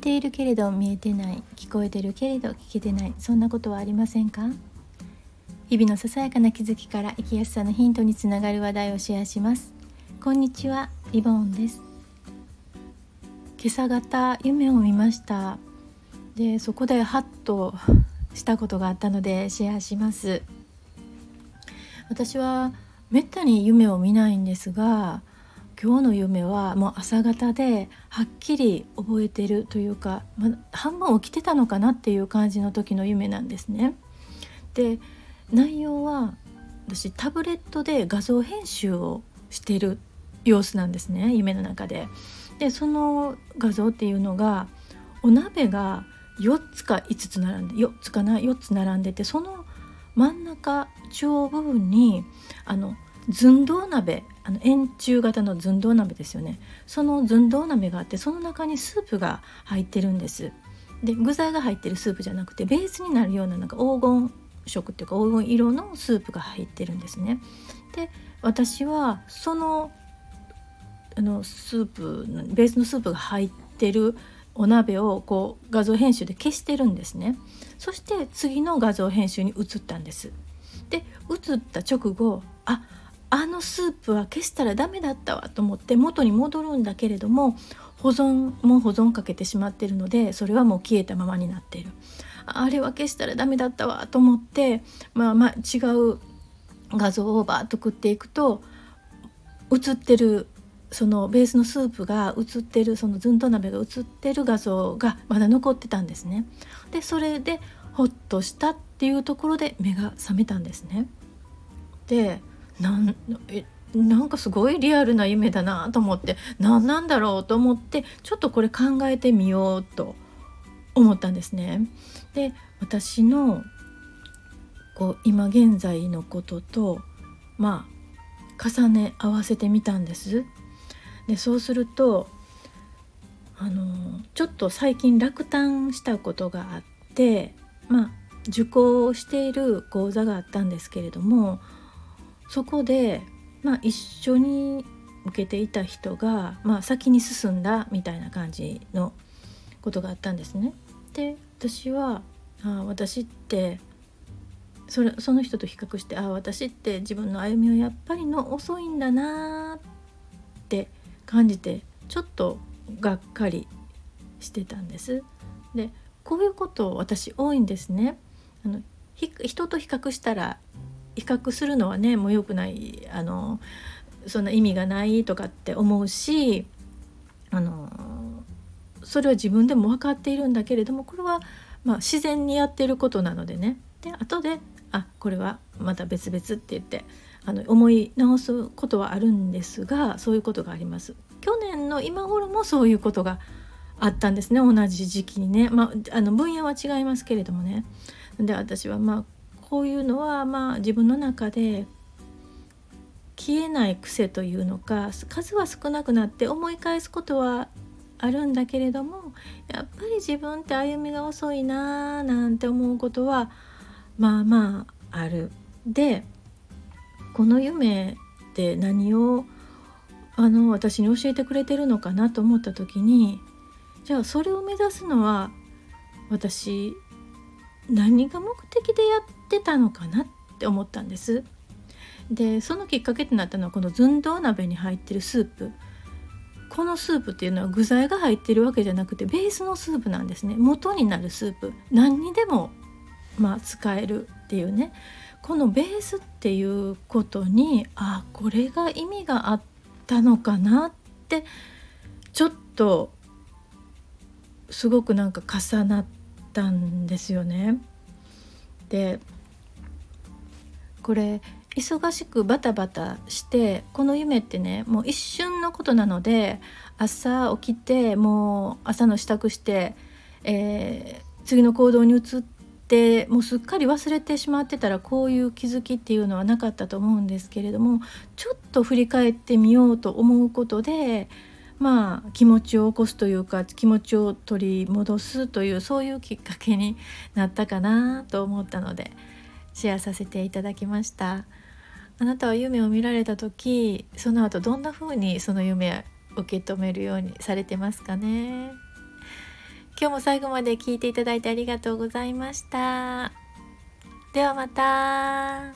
ているけれど見えてない聞こえてるけれど聞けてないそんなことはありませんか？日々のささやかな気づきから生きやすさのヒントにつながる話題をシェアします。こんにちはリボンです。今朝方夢を見ました。でそこでハッとしたことがあったのでシェアします。私はめったに夢を見ないんですが今日の夢はもう朝方ではっきり覚えてるというか、ま半分起きてたのかなっていう感じの時の夢なんですね。で内容は私タブレットで画像編集をしてる様子なんですね夢の中で。でその画像っていうのがお鍋が4つか5つ並んで4つかな4つ並んでてその真ん中中央部分にあの寸胴鍋あの円柱型の寸胴鍋ですよね。その寸胴鍋があってその中にスープが入ってるんです。で具材が入ってるスープじゃなくてベースになるようななんか黄金色っていうか黄金色のスープが入ってるんですね。で私はそのあのスープベースのスープが入ってるお鍋をこう画像編集で消してるんですね。そして次の画像編集に移ったんです。で移った直後ああのスープは消したらダメだったわと思って元に戻るんだけれども保存も保存かけてしまってるのでそれはもう消えたままになっているあれは消したらダメだったわと思ってまあまあ違う画像をバーッと送っていくと映ってるそのベースのスープが映ってるそのずんと鍋が映ってる画像がまだ残ってたんですね。でそれでほっとしたっていうところで目が覚めたんですね。でなんえなんかすごいリアルな夢だなと思って何なんだろうと思ってちょっとこれ考えてみようと思ったんですね。で私のこう今現在のこととまあ重ね合わせてみたんです。でそうするとあのちょっと最近落胆したことがあってまあ受講している講座があったんですけれどもそこで、まあ、一緒に受けていた人が、まあ、先に進んだみたいな感じのことがあったんですね。で私はあ私ってそれその人と比較してあ私って自分の歩みはやっぱりの遅いんだなって感じてちょっとがっかりしてたんです。でこういうこと私多いんですね。あの人と比較したら比較するのはねもう良くないあのそんな意味がないとかって思うしあのそれは自分でも分かっているんだけれどもこれはまあ自然にやってることなのでねで後であこれはまた別々って言ってあの思い直すことはあるんですがそういうことがあります。去年の今頃もそういうことがあったんですね同じ時期にね、まあ、あの分野は違いますけれどもね。で私はまあこういうのはまあ自分の中で消えない癖というのか数は少なくなって思い返すことはあるんだけれどもやっぱり自分って歩みが遅いなーなんて思うことはまあまあある。でこの夢って何をあの私に教えてくれてるのかなと思った時にじゃあそれを目指すのは私何が目的でやってたのかなって思ったんです。でそのきっかけとなったのはこの寸胴鍋に入ってるスープ。このスープっていうのは具材が入ってるわけじゃなくてベースのスープなんですね。元になるスープ。何にでもまあ使えるっていうね。このベースっていうことにあこれが意味があったのかなってちょっとすごくなんか重なってたんですよね。でこれ忙しくバタバタしてこの夢ってねもう一瞬のことなので朝起きてもう朝の支度して、えー、次の行動に移ってもうすっかり忘れてしまってたらこういう気づきっていうのはなかったと思うんですけれどもちょっと振り返ってみようと思うことでまあ気持ちを起こすというか気持ちを取り戻すというそういうきっかけになったかなと思ったのでシェアさせていただきました。あなたは夢を見られた時その後どんな風にその夢を受け止めるようにされてますかね？今日も最後まで聞いていただいてありがとうございました。ではまた。